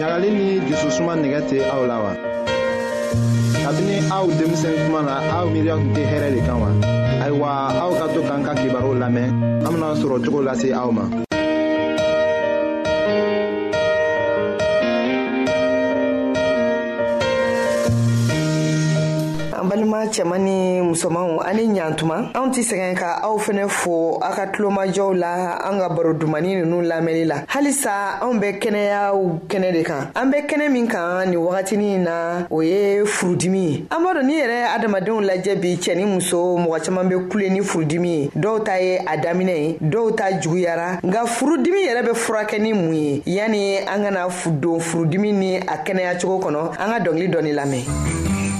ɲagali ni jususuma nɛgɛ tɛ aw la wa kabini aw denmisɛn kuma na aw miiriya tun tɛ hɛrɛ de kan wa ayiwa aw ka to k'an ka kibaruw lamɛn an bena sɔrɔ cogo lase aw ma an balima cɛman ni musomanw ani ɲantuma anw tɛ sɛgɛn ka aw fɛnɛ fo aw ka tulomajɔw la an ka baro dumani nunu lamɛnni la halisa anw bɛ kɛnɛyaw kɛnɛ de kan an bɛ kɛnɛ min kan ni wagatini na o ye furudimi ye an b'a dɔn ni yɛrɛ adamadenw lajɛ bi cɛɛ ni muso mɔgɔ caaman be kule ni furudimi ye dɔw ta ye a daminɛ ye dɔw ta juguyara nka furudimi yɛrɛ bɛ furakɛ ni mun ye yani an kana don furudimi ni a kɛnɛyacogo kɔnɔ an ka dɔngili dɔni lamɛn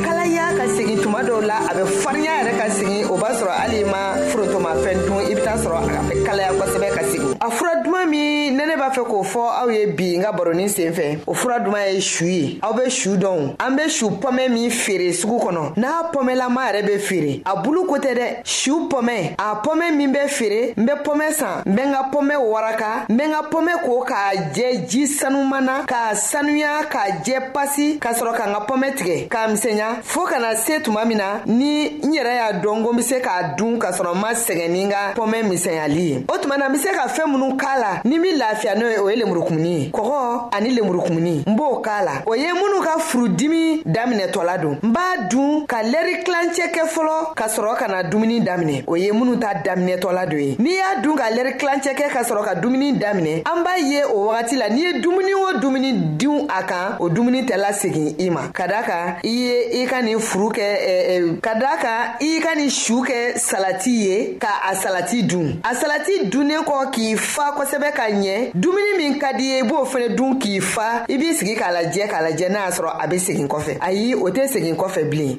kalaya ka segin tuma dɔw la a bɛ farinya yɛrɛ ka segin o b'a sɔrɔ hali ma forotɔmafɛn dun i bɛ taa sɔrɔ a bɛ kalaya kosɛbɛ ka segin a fura duman min ne ne b'a fɛ k'o fɔ aw ye bi n ka baronin sen fɛ o fura duman ye su ye aw bɛ su dɔn an bɛ su pɔmɛ min feere sugu kɔnɔ n'a pɔmɛlama yɛrɛ bɛ feere a bulu ko tɛ dɛ su pɔmɛ a pɔmɛ min bɛ feere n bɛ pɔmɛ san n bɛ n ka pɔmɛ waraka n bɛ n ka pɔmɛ ko k'a jɛ ji sanuma na k'a sanuya ka jɛ pasi ka sɔrɔ ka n ka pɔmɛ tigɛ k'a misɛnya fɔɔ kana se tuma min na ni n yɛrɛ y'a dɔn ko n be se k'a dun ka sɔrɔ n ma sɛgɛn ni n ka pɔmɛ misɛnyali ye o tuma na n be se ka fɛɛn minw k'a la ni min lafiya n'o ye o ye lemurukumuni ye kɔgɔ ani lemurukumuni n b'o k'a la o ye minw ka furudimi daminɛtɔla don n b'a dun ka lɛri tilancɛ kɛ fɔlɔ ka sɔrɔ ka na dumuni daminɛ o ye minw ta daminɛtɔla don ye n'i y'a dun ka lɛri tilancɛ kɛ ka sɔrɔ ka dumuni daminɛ an b'a ye o wagati la n'i ye dumuni o dumuni dun a kan o dumuni tɛ lasegin i ma ka da kan i ye i ka nin furu kɛ eh, eh, ka da kan i ka nin su kɛ salati ye ka a salati dun a salati dunnen kɔ k'i fa kosɛbɛ ka ɲɛ dumuni min ka di ye i b'o fana dun k'i fa i b'i sigi k'a lajɛ k'a lajɛ n'a y'a sɔrɔ a bɛ segin kɔfɛ ayi o tɛ segin kɔfɛ bilen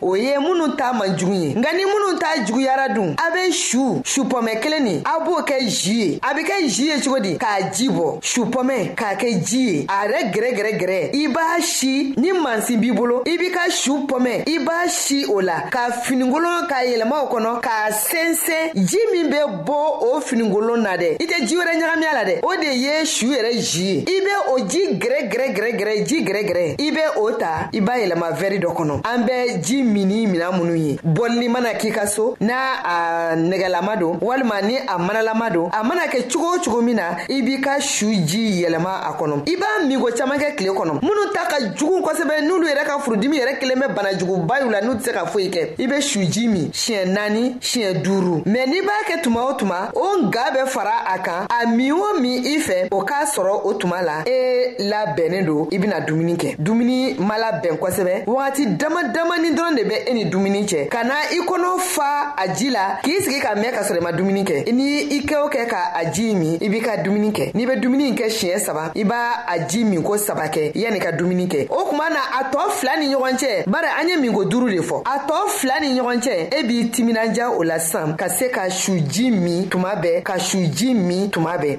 o ye minnu ta man jugu ye nka ni minnu ta juguyara dun a bɛ su supɔmɛ kelen nin a b'o kɛ ji ye a bɛ kɛ ji ye cogo di k'a ji bɔ supɔmɛ k'a kɛ ji ye a yɛrɛ gɛrɛgɛrɛgɛrɛ i b'a si ni mansin b'i bolo i b'i ka su pɔmɛ i b'a si o la ka finikolon k'a yɛlɛma o kɔnɔ k'a sɛnsɛn ji min bɛ bɔ o finikolon na dɛ i tɛ ji wɛrɛ ɲagamiya la dɛ o de ye su yɛrɛ ji ye i bɛ o ji gɛrɛ gɛrɛ gɛrɛ gɛrɛ ji gɛrɛ gɛrɛ i bɛ o ta i b'a yɛlɛma vɛri dɔ kɔnɔ an bɛ ji mini mina minnu ye bɔlili mana k'i ka so n'a a nɛgɛlama don walima ni a manalama don a mana kɛ cogo o cogo min na i b'i ka su ji yɛlɛma a kɔnɔ i b'a minko caman kɛ tile kɔnɔ minnu ta ka jugu kosɛbɛ n'olu yɛrɛ ka furudimi yɛrɛ kelen bɛ bana juguba y'u la n'u tɛ se ka foyi kɛ i bɛ su ji min siɲɛ naani siɲɛ duuru mɛ n'i b'a kɛ tuma o tuma o nga bɛ fara a kan a min o min i fɛ o k'a sɔrɔ o tuma la e labɛnnen don i bɛna dumuni kɛ dumuni ma labɛn kosɛbɛ wagati dama damani dɔrɔn de bɛ e ni dumuni cɛ ka na i kɔnɔ fa a ji la k'i sigi ka mɛn ka sɔrɔ i ma dumuni kɛ ni i kɛ o kɛ ka a ji min i b'i ka dumuni kɛ n'i bɛ dumuni kɛ siɲɛ saba i b'a a ji minko saba kɛ yanni ka dumuni kɛ o kuma na a tɔɔ fila ni ɲɔgɔn cɛ bari an ye minko duuru de fɔ a tɔɔ fila ni ɲɔgɔn cɛ e b'i timinanja o la sisan ka se ka su ji min tuma bɛɛ ka su ji min tuma bɛɛ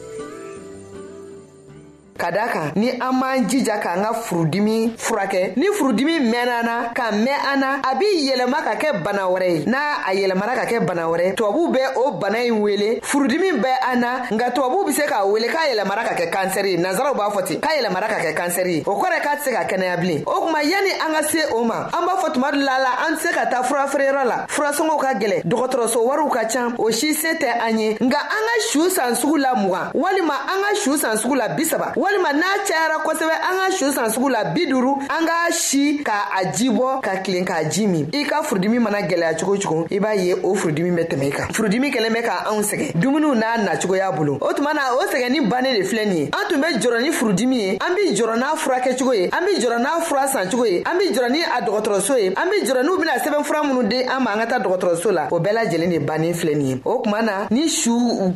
ka da kan ni an m'an jija k'an ka furudimi furakɛ ni furudimi mɛnna na ka mɛn an na a b'i yɛlɛma ka kɛ bana wɛrɛ ye n'a a yɛlɛmana ka kɛ bana wɛrɛ tubabu bɛ o bana in wele furudimi bɛ an na nka tubabu bɛ se k'a wele k'a yɛlɛmara ka kɛ kansɛri ye nanzaraw b'a fɔ ten k'a yɛlɛmara ka kɛ kansɛri ye o kɔrɔ k'a tɛ se ka kɛnɛya bilen o tuma yanni an ka se o ma an b'a fɔ tuma dɔ la la an tɛ se ka taa fura feereyɔrɔ la furasɔngɔw ka gɛlɛ dɔgɔtɔrɔso wariw ka can o si se tɛ an ye nka an ka su san sugu la mugan walima an ka su san sugu la bisaba walima n'a cayara kosɛbɛ an ka su san sugu la bi duru an ka si ka a ji bɔ ka tilen k'a ji min i ka furudimi mana gɛlɛya cogo cogo i b'a ye o furudimi bɛ tɛmɛ i kan furudimi kɛlen bɛ ka anw sɛgɛn dumuniw n'a nacogoya bolo o tuma na o sɛgɛnni bannen de filɛ nin ye an tun bɛ jɔrɔ ni furudimi ye an bɛ jɔrɔ n'a furakɛcogo ye an bɛ jɔrɔ n'a fura sancogo ye an bɛ jɔrɔ ni a dɔgɔtɔrɔso ye an be jɔrɔ n'u bena sɛbɛn fura minnu di an ma an ka taa dɔgɔtɔrɔso la o bɛɛ lajɛlen de bannen filɛ nin ye o kuma na ni su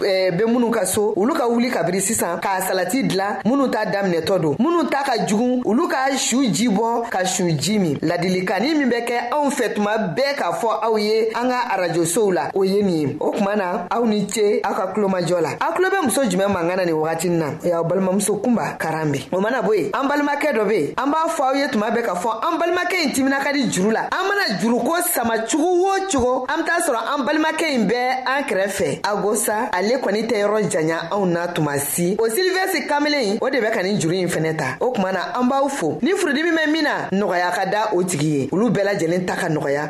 eh, be minnu ka so olu ka wuli kabiri sisan k'a salati dila minnu t'a daminɛtɔ don minnu ta ka jugun olu ka su ji bɔ ka su ji min ladilikanni min bɛ kɛ anw fɛ tuma bɛɛ k'a fɔ aw ye an ka arajosow la o ye nin ye o kuma na aw ni ce aw ka kulomajɔ la aw kulo bɛ muso jumɛn mankan na nin wagati na y'aw balimamuso kunba karan be o mana bo ye an balimakɛ dɔ be an b'a fɔ aw ye tuma bɛ ka fɔ an balimakɛ in timina ka di juru la an mana juruko sama cogo wo cogo an t'a sɔrɔ an balimakɛ in bɛɛ an kɛrɛfɛ agosa ale kɔni tɛ yɔrɔ janya anw na tuma si o silivɛsi kamelen o de bɛ ka nin juru in fɛnɛ ta o kuma na an b'aw fo ni furudimi bɛ min na nɔgɔya ka da o tigi ye olu bɛɛ lajɛlen ta ka nɔgɔya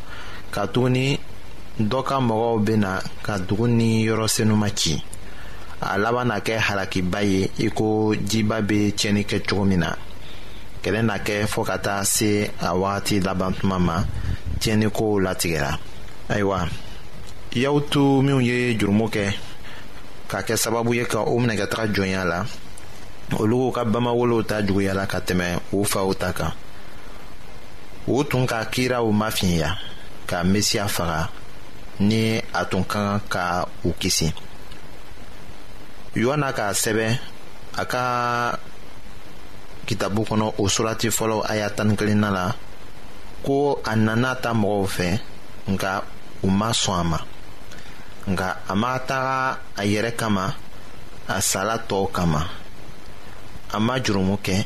katuguni dɔ ka mɔgɔw bena ka dugu ni yɔrɔ senuma ci a laban na kɛ halakiba ye i ko jiba be tiɲɛni kɛ cogo min na kɛlɛ na kɛ fɔɔ ka taa se a wagati laban tuma ma tiɲɛnikow latigɛra ayiwa yaw tu minw ye jurumu kɛ ka kɛ sababu ye ka o minɛ ka taga jɔnya la olu ka bamawolow ta juguyala ka tɛmɛ u faw ta kan o tun ka kiraw mafiɲɛya ka mesiya faga ni a tun ka kan ka u kisi yohana k'a sɛbɛn a ka kitabu kɔnɔ o surati fɔlɔ a y'a tan ni kelenna la ko a nana ta mɔgɔw fɛ nka u ma sɔn a ma nka a ma taga a yɛrɛ kama a sala tɔw kama a ma jurumu kɛ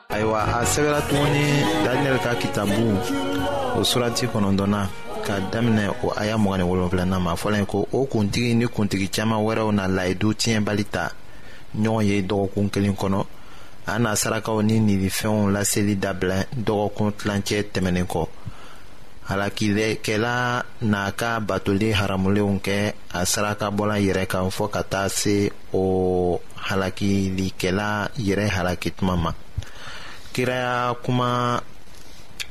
ayiwa a sɛbɛra tuguni daniyɛli ka kitabu o surati kɔnɔntɔnna ka daminɛ o aya mɔgɔ ni wolonfilana ma fɔlɔ ye ko o kuntigi ni kuntigi caman wɛrɛw na layidu tiɲɛbali ta ɲɔgɔn ye dɔgɔkun kelen kɔnɔ a na sarakaw ni nilifɛnw laseli dabila dɔgɔkun tilancɛ tɛmɛnen kɔ halakilɛkɛla n'a ka batoli haramulenw kɛ a sarakabɔla yɛrɛ kan fɔ ka taa se o halakilikɛla yɛrɛ halaki tuma ma kiraya kuma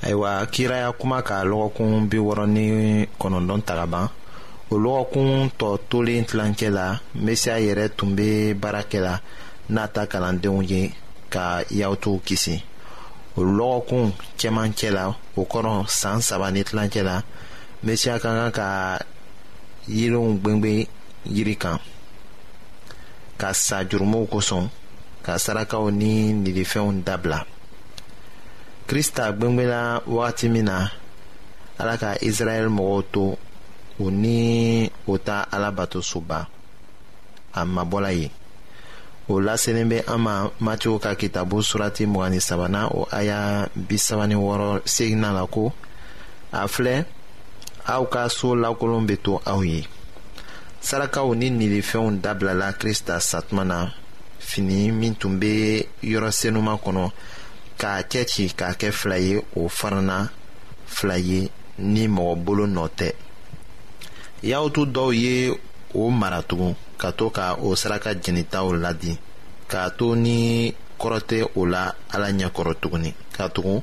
ayiwa kiraya kuma ka lɔgɔkun bi wɔɔrɔ ni kɔnɔntɔn ta ka ban o lɔgɔkun tɔ tolen tilancɛ la mesiya yɛrɛ tun bɛ baara kɛ la n'a ta kalandenw ye ka yahutuw kisi o lɔgɔkun cɛmancɛ la o kɔrɔ san saba ni tilancɛ la mesiya ka kan ka yelenw gwengwen yiri kan ka sa jurumuw kosɔn ka sarakaw ni nilifɛnw dabila krista gbengbela wagati min na ala ka israɛl mɔgɔw to u ni u ta alabato soba a mabɔla yen o laselen bɛ an ma matiw ka kitabu surati mugan ni sabanan o aya bi saba ni wɔɔrɔ seginna la ko a filɛ aw ka so lakolon bɛ to aw ye sarakaw ni nilifɛnw dabilala krista satuma na fini min tun bɛ yɔrɔ senuma kɔnɔ k'a cɛ ci k'a kɛ fila ye o farana fila ye ni mɔgɔ bolo nɔ tɛ yahutu dɔw ye o mara tugun ka to ka o saraka jenitaw ladi k'a to ni kɔrɔ tɛ o la ala ɲɛkɔrɔ tuguni ka tugun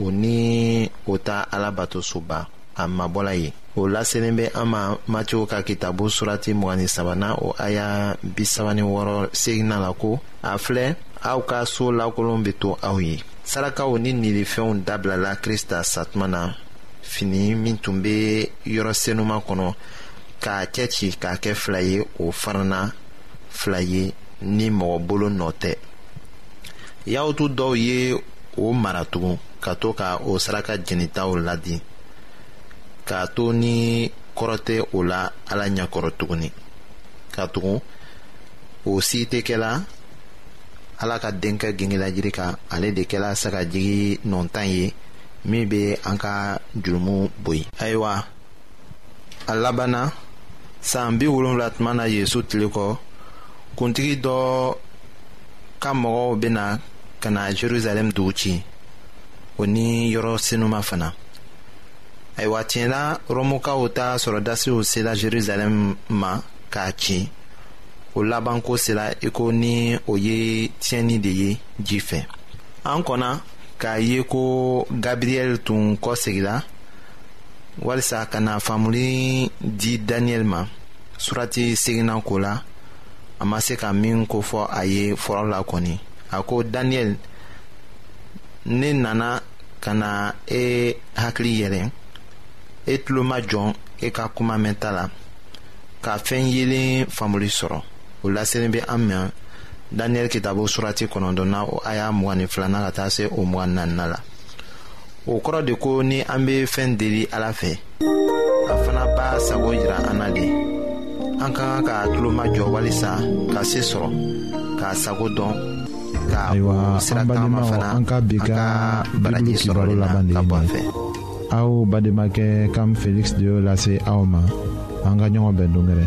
o ni o ta alabatosoba a mabɔla yen o laselen bɛ an ma matiw ka kitabu surati mɔgɔni sabana o aya bi saba ni wɔɔrɔ seginna la ko a filɛ aw ka so lakolon bɛ to aw ye sarakaw ni nilifɛnw dabilala krista satuma na fini min tun bɛ yɔrɔ senuma kɔnɔ k'a cɛci k'a kɛ fila ye o farana fila ye ni mɔgɔ bolo nɔ tɛ yahutu dɔw ye o mara tugun ka to ka o saraka jenitaw ladi k'a to ni kɔrɔ tɛ o la ala ɲɛkɔrɔ tuguni ka tugun o si tɛ kɛla ala ka denkɛ gengilajiri kan ale de kɛla sagajigi nɔntan ye min bɛ an ka jurumu boyi ayiwa a labanna san bi wolonwula tuma na yezu tile kɔ kuntigi dɔ ka mɔgɔw bɛna ka na jerusalem dugu ci o ni yɔrɔ senuma fana ayiwa tiɲɛna rɔmukaw ta sɔrɔdasiw sera jerusalem ma k'a ci o labanko sera i ko ni o ye tiɲɛni de ye ji fɛ an kɔnna k'a ye ko gabriyɛli tun kɔ segira walisa ka na faamuli di daniyɛli ma surati seginna ko la a ma se ka min ko fɔ a ye fɔlɔ la kɔni a ko daniyɛli ne nana ka na e hakili yɛlɛ e tulo ma jɔn e ka kuma mɛnta la ka fɛn yelen faamuli sɔrɔ o laselen bɛ an mɛn daniyɛli kitabo surati kɔnɔntɔnna o aya mugan ni filanan ka taa se o mugan ni naaninan la o kɔrɔ de ko ni an be fɛɛn deli ala fɛ a fana b'a sago jira an na de an ka kan ka tulomajɔ walisa ka se sɔrɔ k'a sago dɔn ka sira tagama fana an ka bi ka baraji sɔrɔli la ka bɔ an fɛ aw bademakɛ kam felix de y'o lase aw ma an ka ɲɔgɔn bɛn dongɛrɛ